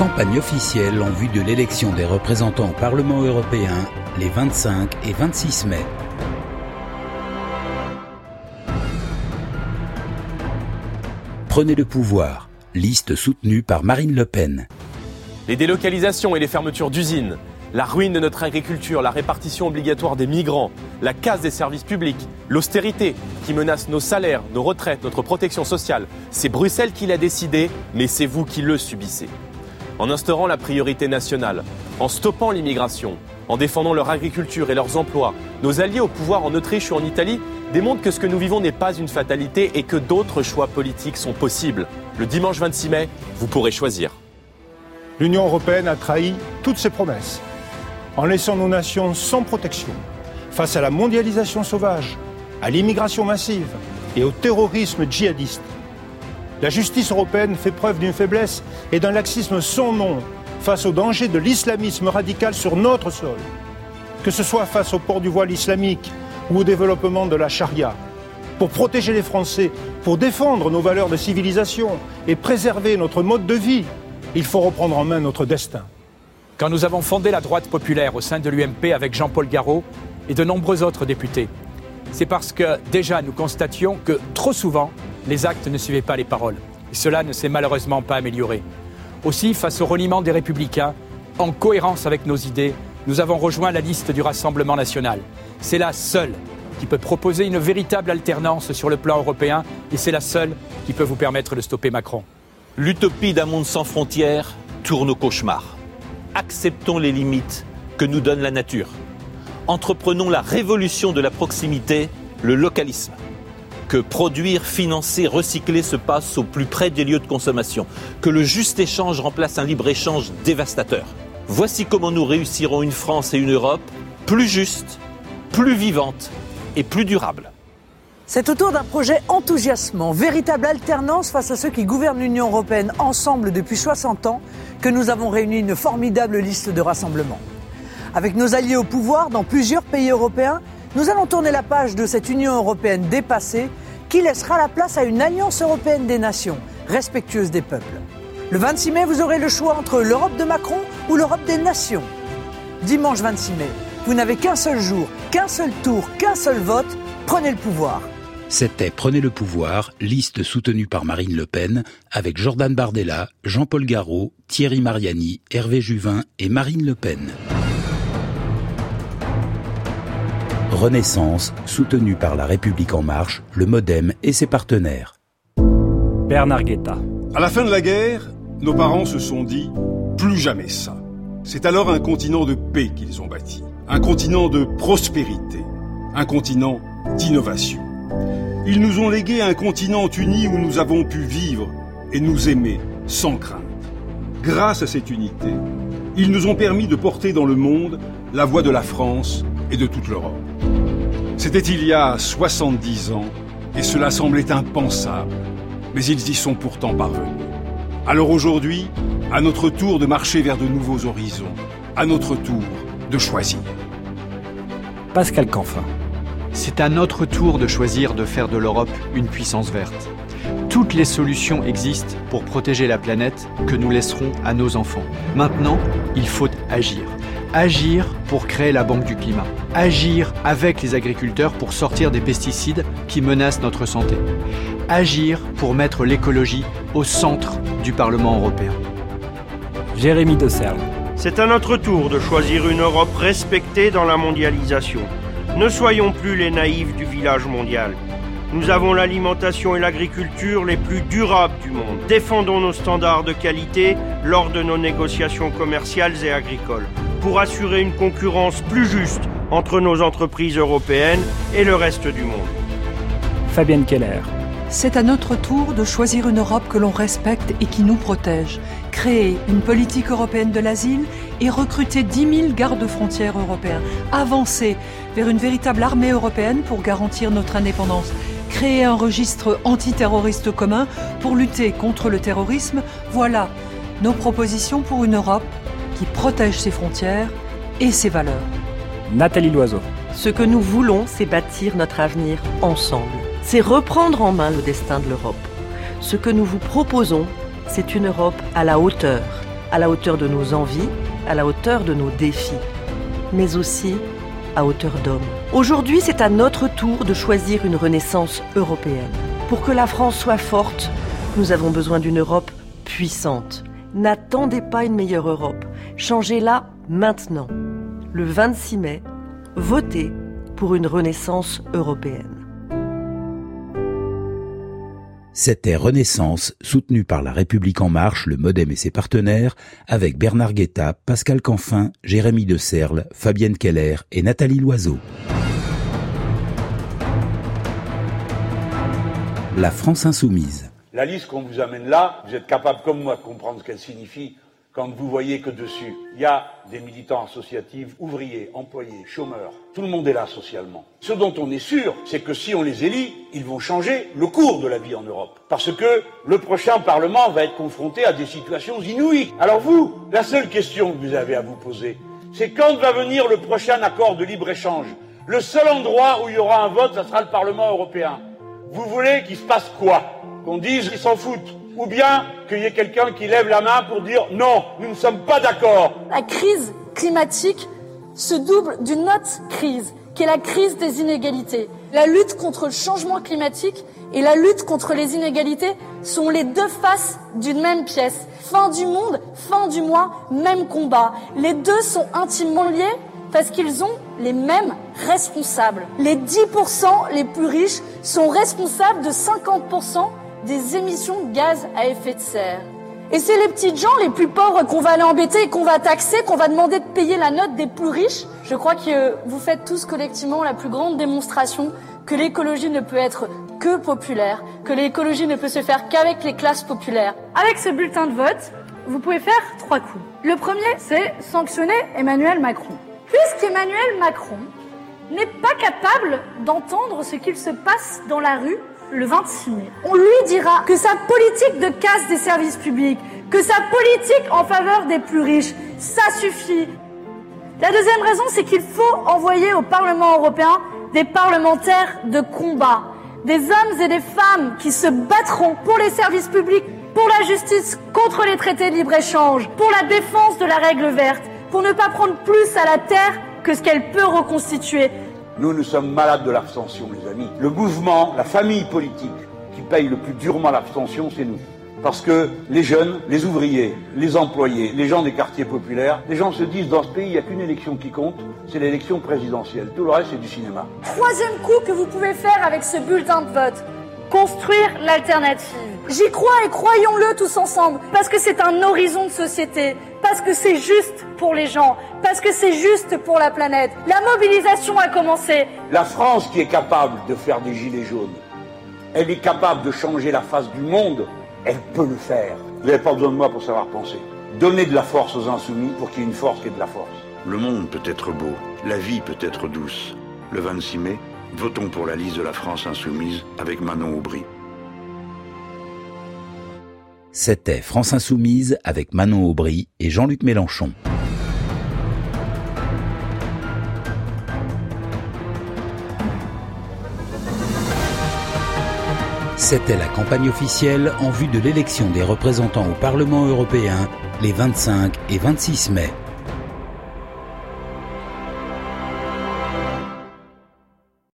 campagne officielle en vue de l'élection des représentants au Parlement européen les 25 et 26 mai. Prenez le pouvoir, liste soutenue par Marine Le Pen. Les délocalisations et les fermetures d'usines, la ruine de notre agriculture, la répartition obligatoire des migrants, la casse des services publics, l'austérité qui menace nos salaires, nos retraites, notre protection sociale. C'est Bruxelles qui l'a décidé, mais c'est vous qui le subissez. En instaurant la priorité nationale, en stoppant l'immigration, en défendant leur agriculture et leurs emplois, nos alliés au pouvoir en Autriche ou en Italie démontrent que ce que nous vivons n'est pas une fatalité et que d'autres choix politiques sont possibles. Le dimanche 26 mai, vous pourrez choisir. L'Union européenne a trahi toutes ses promesses en laissant nos nations sans protection face à la mondialisation sauvage, à l'immigration massive et au terrorisme djihadiste. La justice européenne fait preuve d'une faiblesse et d'un laxisme sans nom face au danger de l'islamisme radical sur notre sol, que ce soit face au port du voile islamique ou au développement de la charia. Pour protéger les Français, pour défendre nos valeurs de civilisation et préserver notre mode de vie, il faut reprendre en main notre destin. Quand nous avons fondé la droite populaire au sein de l'UMP avec Jean-Paul Garot et de nombreux autres députés, c'est parce que déjà nous constations que trop souvent, les actes ne suivaient pas les paroles. Et cela ne s'est malheureusement pas amélioré. Aussi, face au reniement des républicains, en cohérence avec nos idées, nous avons rejoint la liste du Rassemblement national. C'est la seule qui peut proposer une véritable alternance sur le plan européen et c'est la seule qui peut vous permettre de stopper Macron. L'utopie d'un monde sans frontières tourne au cauchemar. Acceptons les limites que nous donne la nature. Entreprenons la révolution de la proximité, le localisme. Que produire, financer, recycler se passe au plus près des lieux de consommation. Que le juste échange remplace un libre-échange dévastateur. Voici comment nous réussirons une France et une Europe plus justes, plus vivantes et plus durables. C'est autour d'un projet enthousiasmant, véritable alternance face à ceux qui gouvernent l'Union européenne ensemble depuis 60 ans, que nous avons réuni une formidable liste de rassemblements. Avec nos alliés au pouvoir dans plusieurs pays européens, nous allons tourner la page de cette Union européenne dépassée qui laissera la place à une alliance européenne des nations, respectueuse des peuples. Le 26 mai, vous aurez le choix entre l'Europe de Macron ou l'Europe des nations. Dimanche 26 mai, vous n'avez qu'un seul jour, qu'un seul tour, qu'un seul vote. Prenez le pouvoir. C'était Prenez le pouvoir, liste soutenue par Marine Le Pen, avec Jordan Bardella, Jean-Paul Garot, Thierry Mariani, Hervé Juvin et Marine Le Pen. Renaissance, soutenue par La République En Marche, le Modem et ses partenaires. Bernard Guetta. À la fin de la guerre, nos parents se sont dit plus jamais ça. C'est alors un continent de paix qu'ils ont bâti, un continent de prospérité, un continent d'innovation. Ils nous ont légué un continent uni où nous avons pu vivre et nous aimer sans crainte. Grâce à cette unité, ils nous ont permis de porter dans le monde la voix de la France et de toute l'Europe. C'était il y a 70 ans et cela semblait impensable, mais ils y sont pourtant parvenus. Alors aujourd'hui, à notre tour de marcher vers de nouveaux horizons, à notre tour de choisir. Pascal Canfin. C'est à notre tour de choisir de faire de l'Europe une puissance verte. Toutes les solutions existent pour protéger la planète que nous laisserons à nos enfants. Maintenant, il faut agir. Agir pour créer la Banque du Climat. Agir avec les agriculteurs pour sortir des pesticides qui menacent notre santé. Agir pour mettre l'écologie au centre du Parlement européen. Jérémy de Serle. C'est à notre tour de choisir une Europe respectée dans la mondialisation. Ne soyons plus les naïfs du village mondial. Nous avons l'alimentation et l'agriculture les plus durables du monde. Défendons nos standards de qualité lors de nos négociations commerciales et agricoles pour assurer une concurrence plus juste entre nos entreprises européennes et le reste du monde. Fabienne Keller. C'est à notre tour de choisir une Europe que l'on respecte et qui nous protège. Créer une politique européenne de l'asile et recruter 10 000 gardes-frontières européens. Avancer vers une véritable armée européenne pour garantir notre indépendance. Créer un registre antiterroriste commun pour lutter contre le terrorisme. Voilà nos propositions pour une Europe qui protège ses frontières et ses valeurs. Nathalie Loiseau. Ce que nous voulons, c'est bâtir notre avenir ensemble. C'est reprendre en main le destin de l'Europe. Ce que nous vous proposons, c'est une Europe à la hauteur. à la hauteur de nos envies, à la hauteur de nos défis, mais aussi à hauteur d'homme. Aujourd'hui, c'est à notre tour de choisir une renaissance européenne. Pour que la France soit forte, nous avons besoin d'une Europe puissante. N'attendez pas une meilleure Europe. Changez-la maintenant. Le 26 mai, votez pour une renaissance européenne. C'était Renaissance, soutenu par La République En Marche, le Modem et ses partenaires, avec Bernard Guetta, Pascal Canfin, Jérémy de Serle, Fabienne Keller et Nathalie Loiseau. La France Insoumise. La liste qu'on vous amène là, vous êtes capable comme moi de comprendre ce qu'elle signifie quand vous voyez que dessus, il y a des militants associatifs, ouvriers, employés, chômeurs. Tout le monde est là socialement. Ce dont on est sûr, c'est que si on les élit, ils vont changer le cours de la vie en Europe. Parce que le prochain Parlement va être confronté à des situations inouïes. Alors vous, la seule question que vous avez à vous poser, c'est quand va venir le prochain accord de libre-échange? Le seul endroit où il y aura un vote, ça sera le Parlement européen. Vous voulez qu'il se passe quoi? Qu'on dise qu'ils s'en foutent ou bien qu'il y ait quelqu'un qui lève la main pour dire non, nous ne sommes pas d'accord. La crise climatique se double d'une autre crise, qui est la crise des inégalités. La lutte contre le changement climatique et la lutte contre les inégalités sont les deux faces d'une même pièce. Fin du monde, fin du mois, même combat. Les deux sont intimement liés parce qu'ils ont les mêmes responsables. Les 10% les plus riches sont responsables de 50% des émissions de gaz à effet de serre. Et c'est les petites gens les plus pauvres qu'on va aller embêter et qu'on va taxer, qu'on va demander de payer la note des plus riches. Je crois que vous faites tous collectivement la plus grande démonstration que l'écologie ne peut être que populaire, que l'écologie ne peut se faire qu'avec les classes populaires. Avec ce bulletin de vote, vous pouvez faire trois coups. Le premier, c'est sanctionner Emmanuel Macron. Puisqu'Emmanuel Macron n'est pas capable d'entendre ce qu'il se passe dans la rue le 26 mai. On lui dira que sa politique de casse des services publics, que sa politique en faveur des plus riches, ça suffit. La deuxième raison, c'est qu'il faut envoyer au Parlement européen des parlementaires de combat, des hommes et des femmes qui se battront pour les services publics, pour la justice, contre les traités de libre-échange, pour la défense de la règle verte, pour ne pas prendre plus à la terre que ce qu'elle peut reconstituer. Nous, nous sommes malades de l'abstention, les amis. Le mouvement, la famille politique qui paye le plus durement l'abstention, c'est nous. Parce que les jeunes, les ouvriers, les employés, les gens des quartiers populaires, les gens se disent dans ce pays, il n'y a qu'une élection qui compte, c'est l'élection présidentielle. Tout le reste, c'est du cinéma. Troisième coup que vous pouvez faire avec ce bulletin de vote, construire l'alternative. J'y crois et croyons-le tous ensemble, parce que c'est un horizon de société, parce que c'est juste pour les gens, parce que c'est juste pour la planète. La mobilisation a commencé. La France qui est capable de faire des gilets jaunes, elle est capable de changer la face du monde, elle peut le faire. Vous n'avez pas besoin de moi pour savoir penser. Donnez de la force aux insoumis pour qu'il y ait une force qui ait de la force. Le monde peut être beau, la vie peut être douce. Le 26 mai, votons pour la liste de la France insoumise avec Manon Aubry. C'était France Insoumise avec Manon Aubry et Jean-Luc Mélenchon. C'était la campagne officielle en vue de l'élection des représentants au Parlement européen les 25 et 26 mai.